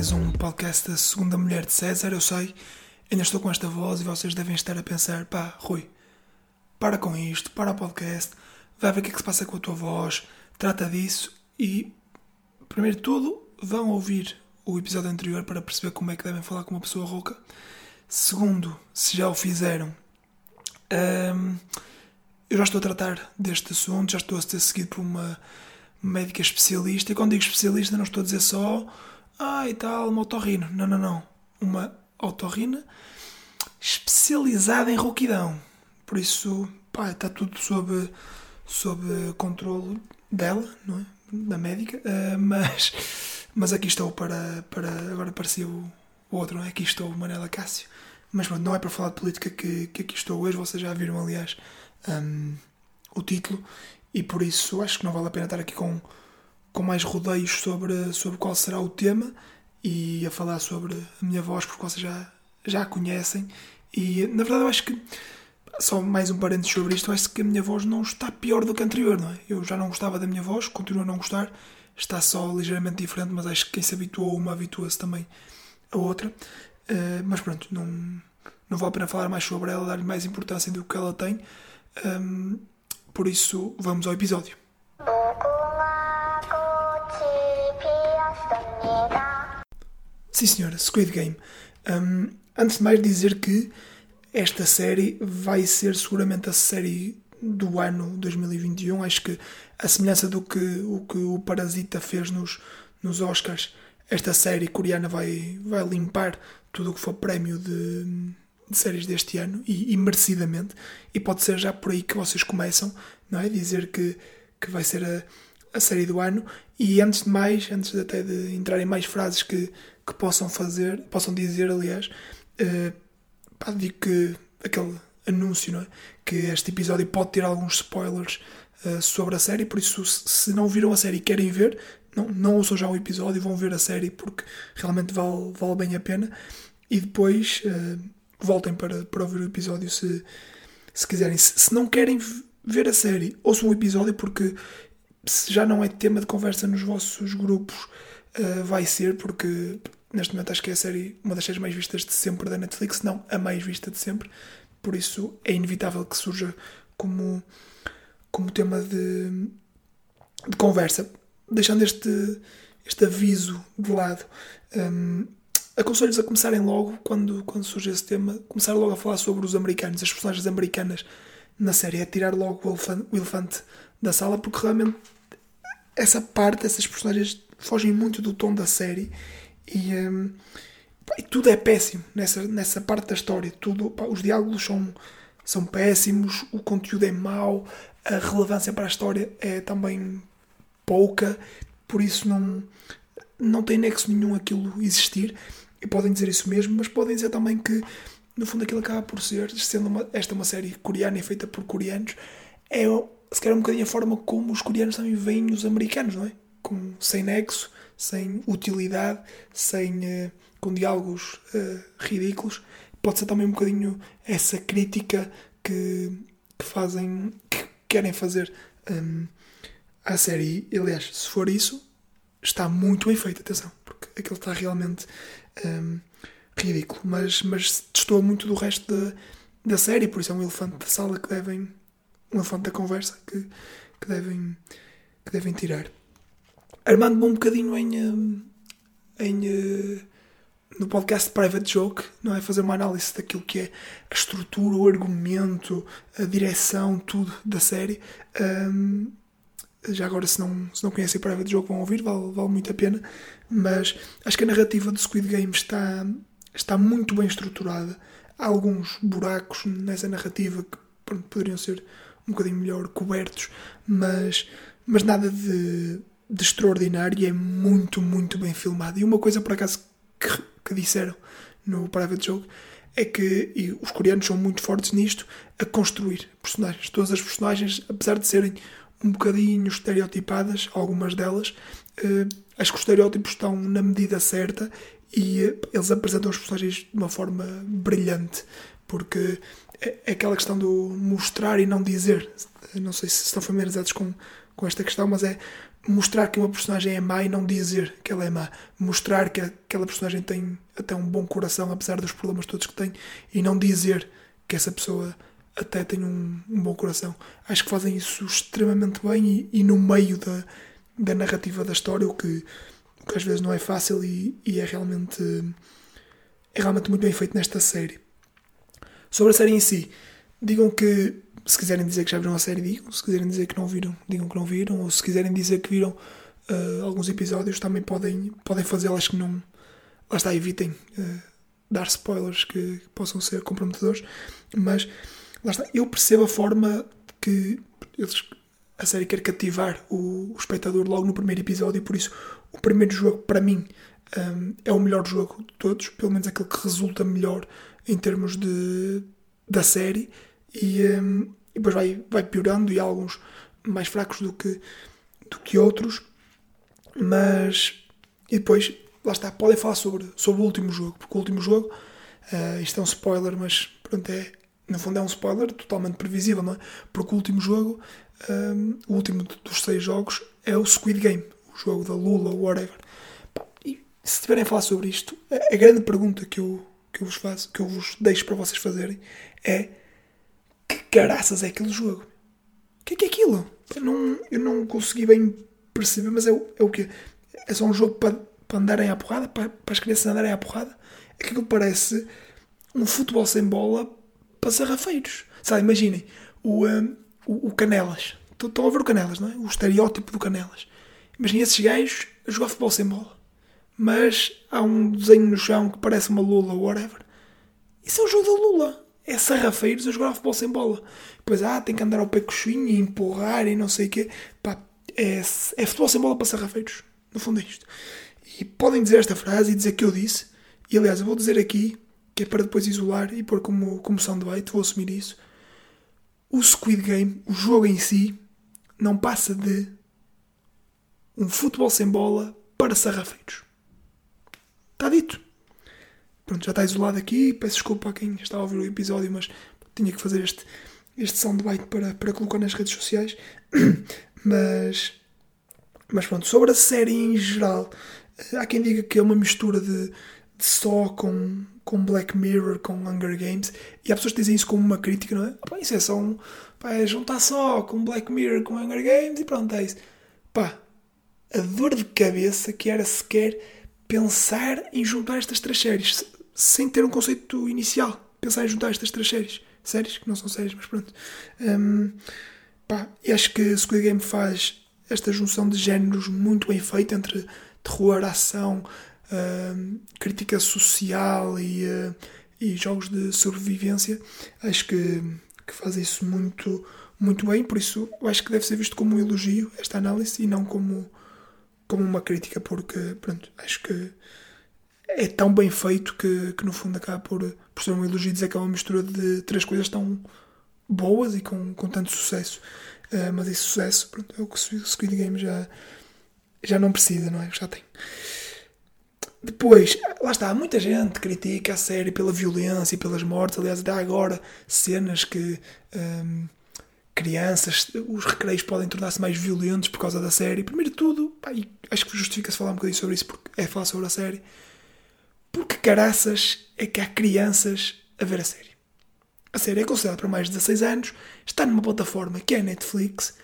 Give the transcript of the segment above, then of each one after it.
mais um podcast da Segunda Mulher de César. Eu sei, ainda estou com esta voz e vocês devem estar a pensar: pá, Rui, para com isto, para o podcast, vai ver o que é que se passa com a tua voz, trata disso e, primeiro de tudo, vão ouvir o episódio anterior para perceber como é que devem falar com uma pessoa rouca. Segundo, se já o fizeram, hum, eu já estou a tratar deste assunto, já estou a ser seguido por uma médica especialista. E quando digo especialista, não estou a dizer só, ah, e tal, uma otorrina. Não, não, não. Uma otorrina especializada em rouquidão. Por isso, pá, está tudo sob, sob controle dela, não é? Da médica. Uh, mas, mas aqui estou para. para agora apareceu o outro, não é? Aqui estou, Manela Cássio. Mas não é para falar de política que, que aqui estou hoje. Vocês já viram, aliás, um, o título e por isso acho que não vale a pena estar aqui com, com mais rodeios sobre, sobre qual será o tema e a falar sobre a minha voz, porque vocês já, já a conhecem. E na verdade eu acho que, só mais um parênteses sobre isto, eu acho que a minha voz não está pior do que a anterior, não é? Eu já não gostava da minha voz, continuo a não gostar, está só ligeiramente diferente, mas acho que quem se habituou a uma habitua-se também a outra. Uh, mas pronto, não, não vale a pena falar mais sobre ela, dar-lhe mais importância do que ela tem. Um, por isso, vamos ao episódio. Sim, senhora, Squid Game. Um, antes de mais dizer que esta série vai ser seguramente a série do ano 2021. Acho que a semelhança do que o, que o Parasita fez nos, nos Oscars, esta série coreana vai, vai limpar tudo o que for prémio de, de séries deste ano e, e, merecidamente. E pode ser já por aí que vocês começam, não é? Dizer que, que vai ser a, a série do ano. E antes de mais, antes de até de entrarem mais frases que, que possam fazer, possam dizer, aliás, uh, digo que aquele anúncio, não é? Que este episódio pode ter alguns spoilers uh, sobre a série, por isso, se não viram a série e querem ver, não, não ouçam já o episódio, vão ver a série porque realmente vale, vale bem a pena. E depois. Uh, voltem para, para ouvir o episódio se, se quiserem. Se, se não querem ver a série, ouçam o episódio porque se já não é tema de conversa nos vossos grupos, uh, vai ser, porque neste momento acho que é a série, uma das séries mais vistas de sempre da Netflix, não a mais vista de sempre, por isso é inevitável que surja como, como tema de, de conversa. Deixando este, este aviso de lado, um, aconselho-vos a começarem logo, quando, quando surge esse tema, começar logo a falar sobre os americanos, as personagens americanas na série, é tirar logo o elefante, o elefante da sala, porque realmente essa parte, essas personagens fogem muito do tom da série e, um, e tudo é péssimo nessa, nessa parte da história. Tudo, pá, os diálogos são, são péssimos, o conteúdo é mau, a relevância para a história é também pouca, por isso não, não tem nexo nenhum aquilo existir. E podem dizer isso mesmo, mas podem dizer também que, no fundo, aquilo acaba por ser, sendo uma, esta uma série coreana e feita por coreanos, é se um bocadinho a forma como os coreanos também veem os americanos, não é? Com, sem nexo, sem utilidade, sem, uh, com diálogos uh, ridículos. Pode ser também um bocadinho essa crítica que, que fazem, que querem fazer um, à série. Aliás, se for isso, está muito bem feito, atenção, porque aquilo está realmente um, ridículo, mas, mas destoa muito do resto da, da série, por isso é um elefante da sala que devem. um elefante da conversa que, que, devem, que devem tirar. Armando-me um bocadinho em. em no podcast Private Joke, não é? Fazer uma análise daquilo que é a estrutura, o argumento, a direção, tudo da série. Um, já agora, se não, se não conhecem Private Joke, vão ouvir, vale, vale muito a pena. Mas acho que a narrativa do Squid Game está, está muito bem estruturada. Há alguns buracos nessa narrativa que pronto, poderiam ser um bocadinho melhor cobertos, mas, mas nada de, de extraordinário e é muito, muito bem filmado. E uma coisa, por acaso, que, que disseram no Private Joke é que e os coreanos são muito fortes nisto a construir personagens. Todas as personagens, apesar de serem um bocadinho estereotipadas, algumas delas. Uh, acho que os estereótipos estão na medida certa e uh, eles apresentam os personagens de uma forma brilhante, porque é, é aquela questão do mostrar e não dizer. Não sei se estão familiarizados com, com esta questão, mas é mostrar que uma personagem é má e não dizer que ela é má. Mostrar que aquela personagem tem até um bom coração, apesar dos problemas todos que tem, e não dizer que essa pessoa até tem um, um bom coração. Acho que fazem isso extremamente bem e, e no meio da, da narrativa da história, o que, o que às vezes não é fácil e, e é realmente é realmente muito bem feito nesta série. Sobre a série em si, digam que se quiserem dizer que já viram a série, digam. Se quiserem dizer que não viram, digam que não viram. Ou se quiserem dizer que viram uh, alguns episódios, também podem, podem fazê-lo. Acho que não. Lá está, evitem uh, dar spoilers que, que, possam ser comprometedores. Mas, lá está, eu percebo a forma que eles, a série quer cativar o, o espectador logo no primeiro episódio. E por isso, o primeiro jogo, para mim, um, é o melhor jogo de todos. Pelo menos aquele que resulta melhor em termos de, da série. E, um, e depois vai, vai piorando e há alguns mais fracos do que, do que outros. Mas. E depois, lá está, podem falar sobre, sobre o último jogo, porque o último jogo, uh, isto é um spoiler, mas pronto, é, no fundo é um spoiler totalmente previsível, não é? Porque o último jogo, um, o último dos seis jogos, é o Squid Game, o jogo da Lula, whatever. E se estiverem a falar sobre isto, a, a grande pergunta que eu, que eu vos faço, que eu vos deixo para vocês fazerem é caraças é aquele jogo? O que é que é aquilo? Eu não, eu não consegui bem perceber, mas é, é o quê? É só um jogo para, para andarem à porrada? Para, para as crianças andarem à porrada? É que aquilo parece um futebol sem bola para sarrafeiros. Sabe, imaginem, o, um, o, o, Canelas. Estão a ver o Canelas, não é? O estereótipo do Canelas. Imaginem esses gajos a jogar futebol sem bola. Mas há um desenho no chão que parece uma Lula ou whatever. Isso é o jogo da Lula é sarrafeiros a jogar futebol sem bola. Depois, ah, tem que andar ao pé coxinho e empurrar e não sei o quê. Pá, é, é futebol sem bola para sarrafeiros. No fundo é isto. E podem dizer esta frase e dizer que eu disse. E aliás, eu vou dizer aqui, que é para depois isolar e pôr como, como soundbite, vou assumir isso. O Squid Game, o jogo em si, não passa de um futebol sem bola para sarrafeiros. Está dito. Pronto, já está isolado aqui. Peço desculpa a quem está a ouvir o episódio, mas tinha que fazer este, este soundbite para, para colocar nas redes sociais. mas, mas pronto, sobre a série em geral, há quem diga que é uma mistura de, de só com, com Black Mirror, com Hunger Games, e há pessoas que dizem isso como uma crítica, não é? Pá, isso é só um. Pá, é juntar só com Black Mirror, com Hunger Games e pronto, é isso. Pá, a dor de cabeça que era sequer pensar em juntar estas três séries sem ter um conceito inicial. Pensar em juntar estas três séries. Séries, que não são séries, mas pronto. Um, pá, e acho que Squid Game faz esta junção de géneros muito bem feita entre terror, ação, uh, crítica social e, uh, e jogos de sobrevivência. Acho que, que faz isso muito, muito bem, por isso acho que deve ser visto como um elogio esta análise e não como, como uma crítica, porque pronto, acho que é tão bem feito que, que no fundo acaba por, por ser um elogio dizer que é uma mistura de três coisas tão boas e com, com tanto sucesso. Uh, mas esse sucesso pronto, é o que o Squid Game já, já não precisa, não é? Já tem. Depois, lá está, muita gente critica a série pela violência e pelas mortes. Aliás, até agora cenas que um, crianças, os recreios podem tornar-se mais violentos por causa da série. Primeiro de tudo, pá, acho que justifica-se falar um bocadinho sobre isso porque é falar sobre a série. Porque caraças é que há crianças a ver a série? A série é considerada para mais de 16 anos, está numa plataforma que é a Netflix.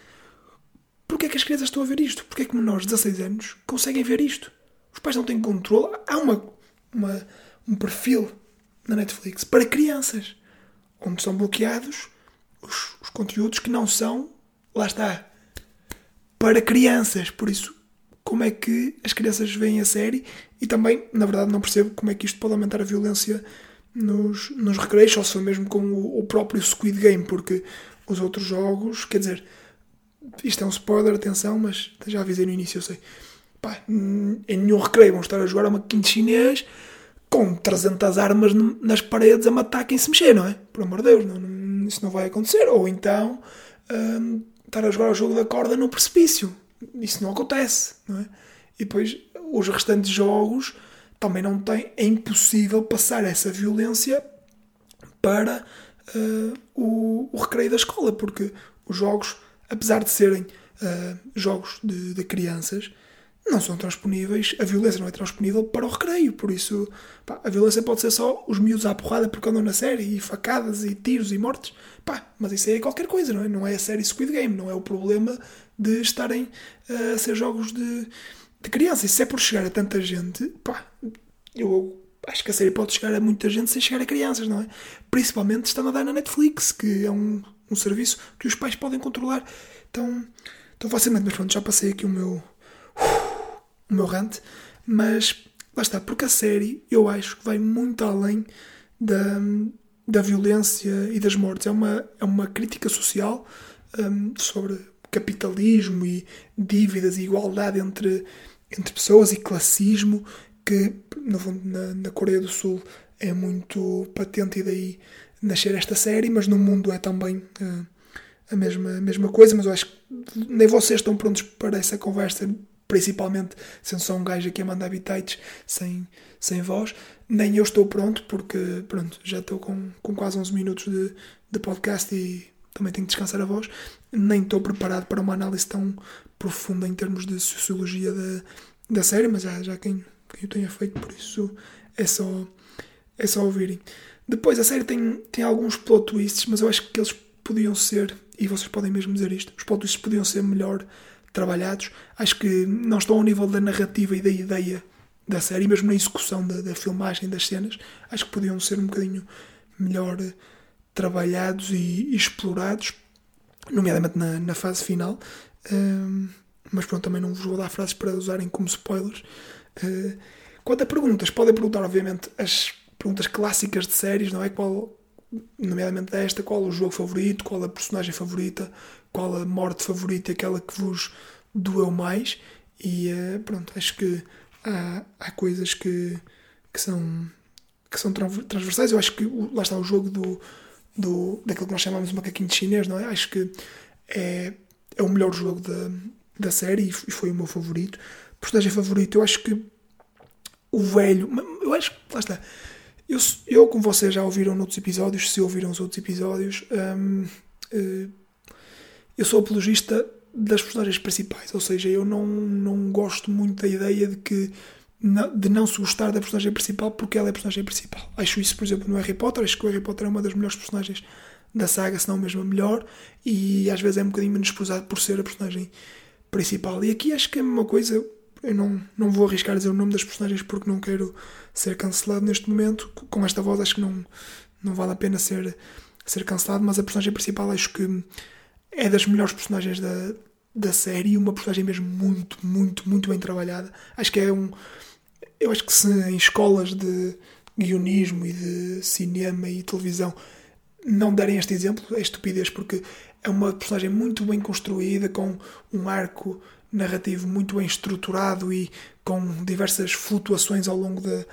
Porquê é que as crianças estão a ver isto? Porquê é que menores de 16 anos conseguem ver isto? Os pais não têm controle. Há uma, uma, um perfil na Netflix para crianças, onde são bloqueados os, os conteúdos que não são, lá está, para crianças. Por isso, como é que as crianças veem a série e também, na verdade, não percebo como é que isto pode aumentar a violência nos, nos recreios, ou se mesmo com o, o, próprio Squid Game, porque os outros jogos, quer dizer, isto é um spoiler, atenção, mas já avisei no início, eu sei. Pá, em nenhum recreio vão estar a jogar uma quinta chinês com 300 armas nas paredes a matar quem se mexer, não é? Por amor de Deus, não, não, isso não vai acontecer. Ou então hum, estar a jogar o jogo da corda no precipício isso não acontece, não é? E depois os restantes jogos também não têm, é impossível passar essa violência para uh, o, o recreio da escola, porque os jogos, apesar de serem uh, jogos de, de, crianças não são transponíveis, a violência não é transponível para o recreio, por isso pá, a violência pode ser só os miúdos à porrada porque andam na série, e facadas, e tiros, e mortes, pá, mas isso é qualquer coisa, não é? Não é a série Squid Game, não é o problema de estarem uh, a ser jogos de, de criança, e se é por chegar a tanta gente, pá, eu acho que a série pode chegar a muita gente sem chegar a crianças, não é? Principalmente estando a dar na Netflix, que é um, um serviço que os pais podem controlar. Então, então facilmente, mas pronto, já passei aqui o meu, o meu rant, mas lá está, porque a série eu acho que vai muito além da, da violência e das mortes. É uma, é uma crítica social um, sobre capitalismo e dívidas e igualdade entre, entre pessoas e classismo que no na, na Coreia do Sul é muito patente e daí nascer esta série, mas no mundo é também uh, a, mesma, a mesma coisa, mas eu acho que nem vocês estão prontos para essa conversa, principalmente sendo só um gajo aqui a mandar bitites sem, sem voz, nem eu estou pronto, porque pronto, já estou com, com quase 11 minutos de, de podcast e também tenho que descansar a voz, nem estou preparado para uma análise tão profunda em termos de sociologia da, da série, mas já, já quem que eu tenha feito, por isso é só, é só ouvirem. Depois, a série tem, tem alguns plot twists, mas eu acho que eles podiam ser, e vocês podem mesmo dizer isto, os plot twists podiam ser melhor trabalhados. Acho que não estão ao nível da narrativa e da ideia da série, mesmo na execução da, da filmagem das cenas. Acho que podiam ser um bocadinho melhor trabalhados e, e explorados, nomeadamente na, na fase final. Um, mas pronto, também não vos vou dar frases para usarem como spoilers. Uh, quanto a perguntas, podem perguntar, obviamente, as perguntas clássicas de séries, não é? Qual, nomeadamente esta, qual o jogo favorito, qual a personagem favorita, qual a morte favorita, aquela que vos doeu mais. E uh, pronto, acho que há, há coisas que, que são que são transversais. Eu acho que lá está o jogo do, do daquilo que nós chamamos de macaquinho de chinês, não é? Acho que é, é o melhor jogo da, da série e foi o meu favorito personagem favorito, eu acho que o velho, eu acho que, lá está. Eu, eu, como vocês já ouviram noutros episódios, se ouviram os outros episódios, hum, uh, eu sou apologista das personagens principais, ou seja, eu não, não gosto muito da ideia de que de não se gostar da personagem principal porque ela é a personagem principal. Acho isso, por exemplo, no Harry Potter. Acho que o Harry Potter é uma das melhores personagens da saga, se não mesmo a melhor, e às vezes é um bocadinho menosprezado por ser a personagem principal. E aqui acho que é a mesma coisa. Eu não, não vou arriscar dizer o nome das personagens porque não quero ser cancelado neste momento. Com esta voz acho que não, não vale a pena ser, ser cancelado, mas a personagem principal acho que é das melhores personagens da, da série, uma personagem mesmo muito, muito, muito bem trabalhada. Acho que é um. Eu acho que se em escolas de guionismo e de cinema e televisão não derem este exemplo, é estupidez, porque é uma personagem muito bem construída, com um arco narrativo muito bem estruturado e com diversas flutuações ao longo da,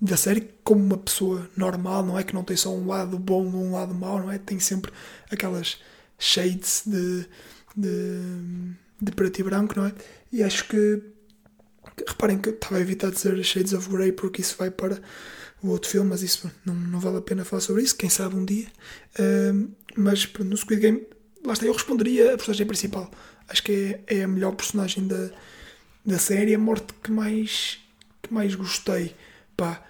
da série, como uma pessoa normal, não é? Que não tem só um lado bom ou um lado mau, não é? Tem sempre aquelas shades de, de, de preto e branco, não é? E acho que, reparem que estava a evitar dizer Shades of Grey porque isso vai para o outro filme, mas isso não, não vale a pena falar sobre isso, quem sabe um dia. Mas no Squid Game, lá está, eu responderia a personagem principal acho que é, é a melhor personagem da, da série, a morte que mais, que mais gostei. Pá,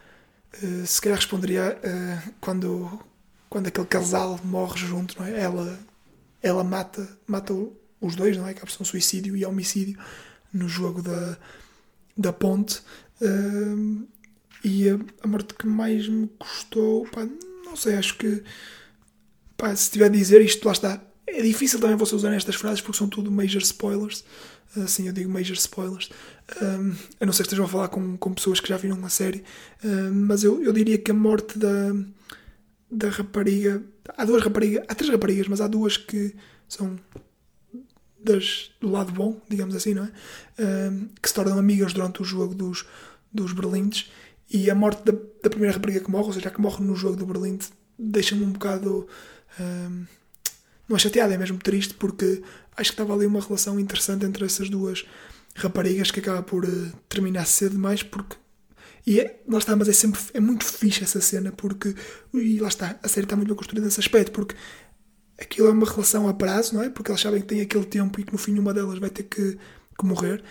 uh, se calhar responderia uh, quando, quando aquele casal morre junto, não é? Ela, ela mata, mata os dois, não é? Que são suicídio e homicídio no jogo da, da ponte. Uh, e a, a, morte que mais me custou, pá, não sei, acho que pá, se tiver a dizer isto, lá está é difícil também você usar estas frases porque são tudo major spoilers. Assim eu digo major spoilers. Um, a não ser que estejam a falar com, com pessoas que já viram a série. Um, mas eu, eu diria que a morte da, da rapariga. Há duas raparigas. Há três raparigas, mas há duas que são das, do lado bom, digamos assim, não é? Um, que se tornam amigas durante o jogo dos, dos Berlindes. E a morte da, da primeira rapariga que morre, ou seja, que morre no jogo do Berlinde, deixa-me um bocado. Um, não é chateado, é mesmo triste porque acho que estava ali uma relação interessante entre essas duas raparigas que acaba por uh, terminar cedo demais porque e é, lá está, mas é sempre é muito fixe essa cena porque e lá está, a série está muito bem construída nesse aspecto porque aquilo é uma relação a prazo, não é? Porque elas sabem que tem aquele tempo e que no fim uma delas vai ter que, que morrer.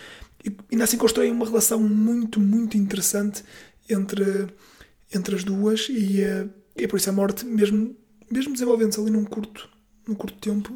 E ainda assim constroem uma relação muito, muito interessante entre, entre as duas e, uh, e é por isso a morte, mesmo, mesmo desenvolvendo-se ali num curto, num curto tempo,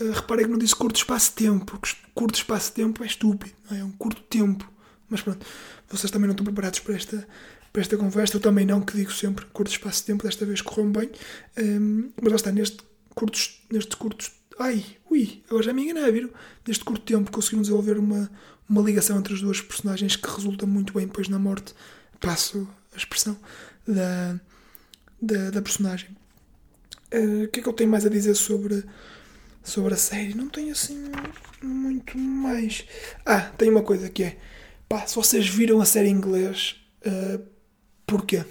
uh, reparem que não disse curto espaço-tempo, porque curto espaço-tempo é estúpido, é? é um curto tempo. Mas pronto, vocês também não estão preparados para esta, para esta conversa, eu também não, que digo sempre, curto espaço-tempo, desta vez correu bem, um, mas lá está, neste curtos, neste curtos, ai, ui, agora já me enganei, viram? Neste curto tempo conseguiram desenvolver uma, uma ligação entre as duas personagens que resulta muito bem depois na morte, passo a expressão, da, da, da personagem. Uh, o que é que eu tenho mais a dizer sobre, sobre a série? Não tenho assim muito mais. Ah, tem uma coisa que é. Pá, se vocês viram a série em inglês, uh, porquê?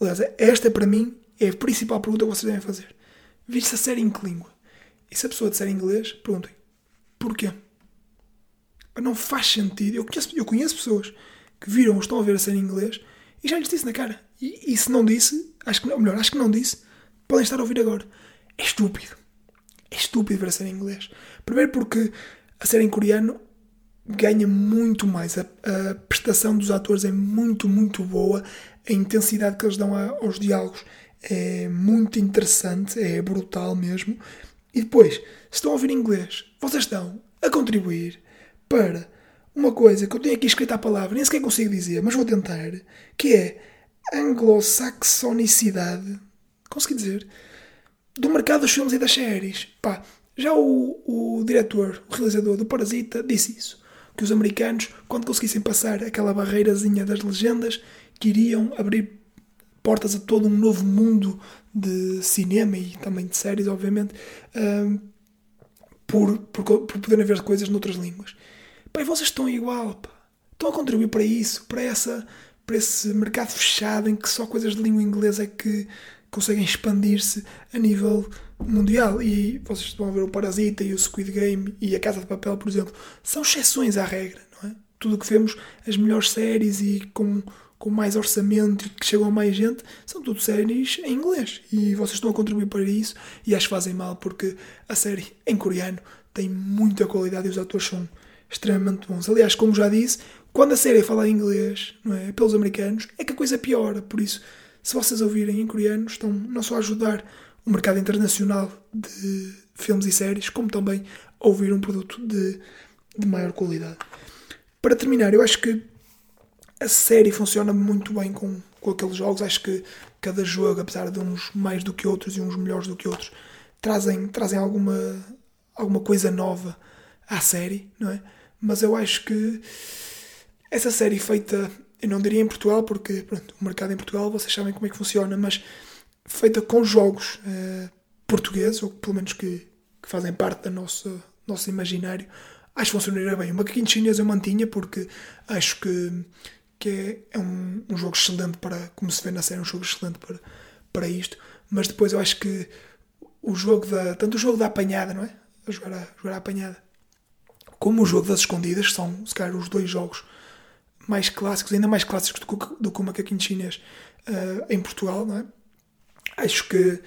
Aliás, esta para mim é a principal pergunta que vocês devem fazer. Viste a série em que língua? E se a pessoa disser inglês, perguntem porquê? Não faz sentido. Eu conheço, eu conheço pessoas que viram ou estão a ver a série em inglês e já lhes disse na cara. E, e se não disse, acho que, ou melhor, acho que não disse, podem estar a ouvir agora. É estúpido. É estúpido ver a série em inglês. Primeiro porque a série em coreano ganha muito mais. A, a prestação dos atores é muito, muito boa. A intensidade que eles dão a, aos diálogos é muito interessante, é brutal mesmo. E depois, se estão a ouvir inglês, vocês estão a contribuir para uma coisa que eu tenho aqui escrita a palavra, nem sequer consigo dizer, mas vou tentar, que é anglo-saxonicidade, consegui dizer, do mercado dos filmes e das séries. Pá, já o, o diretor, o realizador do Parasita, disse isso. Que os americanos, quando conseguissem passar aquela barreirazinha das legendas, queriam abrir portas a todo um novo mundo de cinema e também de séries, obviamente, um, por, por, por poderem ver coisas noutras línguas. Pá, e vocês estão igual, pá. Estão a contribuir para isso, para, essa, para esse mercado fechado em que só coisas de língua inglesa é que conseguem expandir-se a nível mundial. E vocês a ver o Parasita e o Squid Game e a Casa de Papel, por exemplo, são exceções à regra, não é? Tudo o que vemos, as melhores séries e com com mais orçamento e que chegam a mais gente, são tudo séries em inglês. E vocês estão a contribuir para isso e acho que fazem mal porque a série em coreano tem muita qualidade e os atores são extremamente bons. Aliás, como já disse, quando a série é fala em inglês, não é, pelos americanos, é que a coisa piora. Por isso, se vocês ouvirem em coreano, estão não só a ajudar o mercado internacional de filmes e séries, como também a ouvir um produto de, de maior qualidade. Para terminar, eu acho que a série funciona muito bem com, com aqueles jogos. Acho que cada jogo, apesar de uns mais do que outros e uns melhores do que outros, trazem, trazem alguma, alguma coisa nova à série, não é? Mas eu acho que essa série feita, eu não diria em Portugal, porque pronto, o mercado em Portugal vocês sabem como é que funciona, mas feita com jogos uh, portugueses, ou pelo menos que, que fazem parte do nosso, nosso imaginário, acho que funcionaria bem. O macaquinho chinês eu mantinha porque acho que que é, é um, um, jogo excelente para, como se vê na série, um jogo excelente para, para isto. Mas depois eu acho que o jogo da. Tanto o jogo da apanhada, não é? A jogar a, jogar a apanhada, como o jogo das escondidas, são se calhar os dois jogos mais clássicos, ainda mais clássicos do que, do que o macaquinho chinês uh, em Portugal, não é? Acho que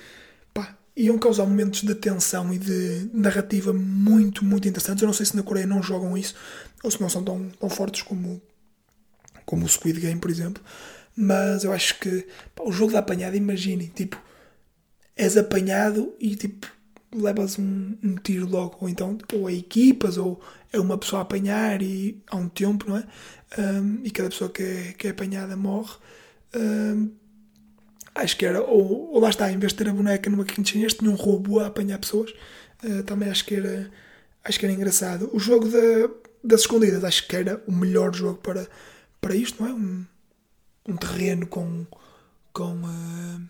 pá, iam causar momentos de tensão e de narrativa muito, muito interessantes. Eu não sei se na Coreia não jogam isso ou se não são tão, tão fortes como, como o Squid Game, por exemplo. Mas eu acho que pá, o jogo da apanhada, imaginem, tipo, és apanhado e tipo, levas um, um, tiro logo, ou então, ou é equipas, ou é uma pessoa a apanhar e há um tempo, não é? Um, e cada pessoa que é, que é apanhada morre. Um, acho que era, ou, ou, lá está, em vez de ter a boneca numa quintinha, tinha um robô a apanhar pessoas. Uh, também acho que era, acho que era engraçado. O jogo da, das escondidas, acho que era o melhor jogo para para isto, não é? Um, um terreno com, com, uh,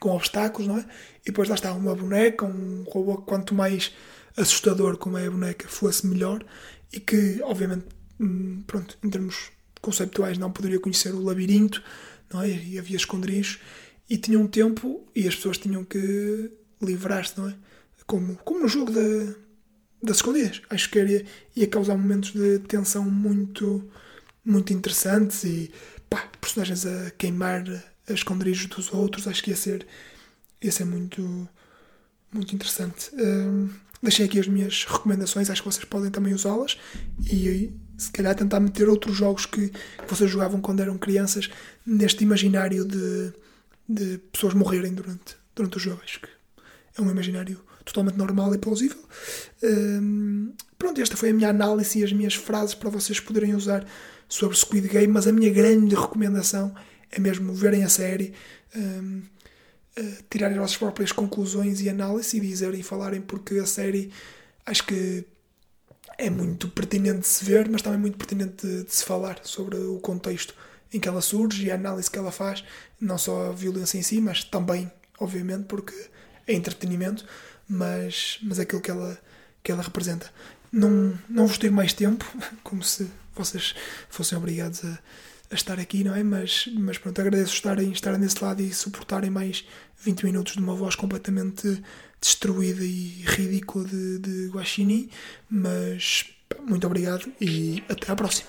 com obstáculos, não é? E depois lá está uma boneca, um robô quanto mais assustador como é a boneca fosse melhor e que, obviamente, hum, pronto, em termos conceptuais não poderia conhecer o labirinto, não é? E havia esconderijos e tinha um tempo e as pessoas tinham que livrar-se, não é? Como, como no jogo da, das escondidas. Acho que ia, ia causar momentos de tensão muito muito interessantes e pá, personagens a queimar a esconderijos dos outros, acho que ia ser, ia ser muito, muito interessante. Um, deixei aqui as minhas recomendações, acho que vocês podem também usá-las e se calhar tentar meter outros jogos que, que vocês jogavam quando eram crianças neste imaginário de, de pessoas morrerem durante, durante os jogos. Que é um imaginário totalmente normal e plausível. Um, pronto, esta foi a minha análise e as minhas frases para vocês poderem usar sobre Squid Game, mas a minha grande recomendação é mesmo verem a série, um, uh, tirarem as vossas próprias conclusões e análises e dizerem e falarem porque a série acho que é muito pertinente de se ver, mas também muito pertinente de, de se falar sobre o contexto em que ela surge e a análise que ela faz, não só a violência em si, mas também, obviamente, porque é entretenimento, mas, mas aquilo que ela, que ela representa. Não, não vos ter mais tempo, como se vocês fossem obrigados a, a estar aqui, não é? Mas, mas pronto, agradeço estarem, estarem desse lado e suportarem mais 20 minutos de uma voz completamente destruída e ridícula de, de Guaxinim. Mas muito obrigado e até à próxima.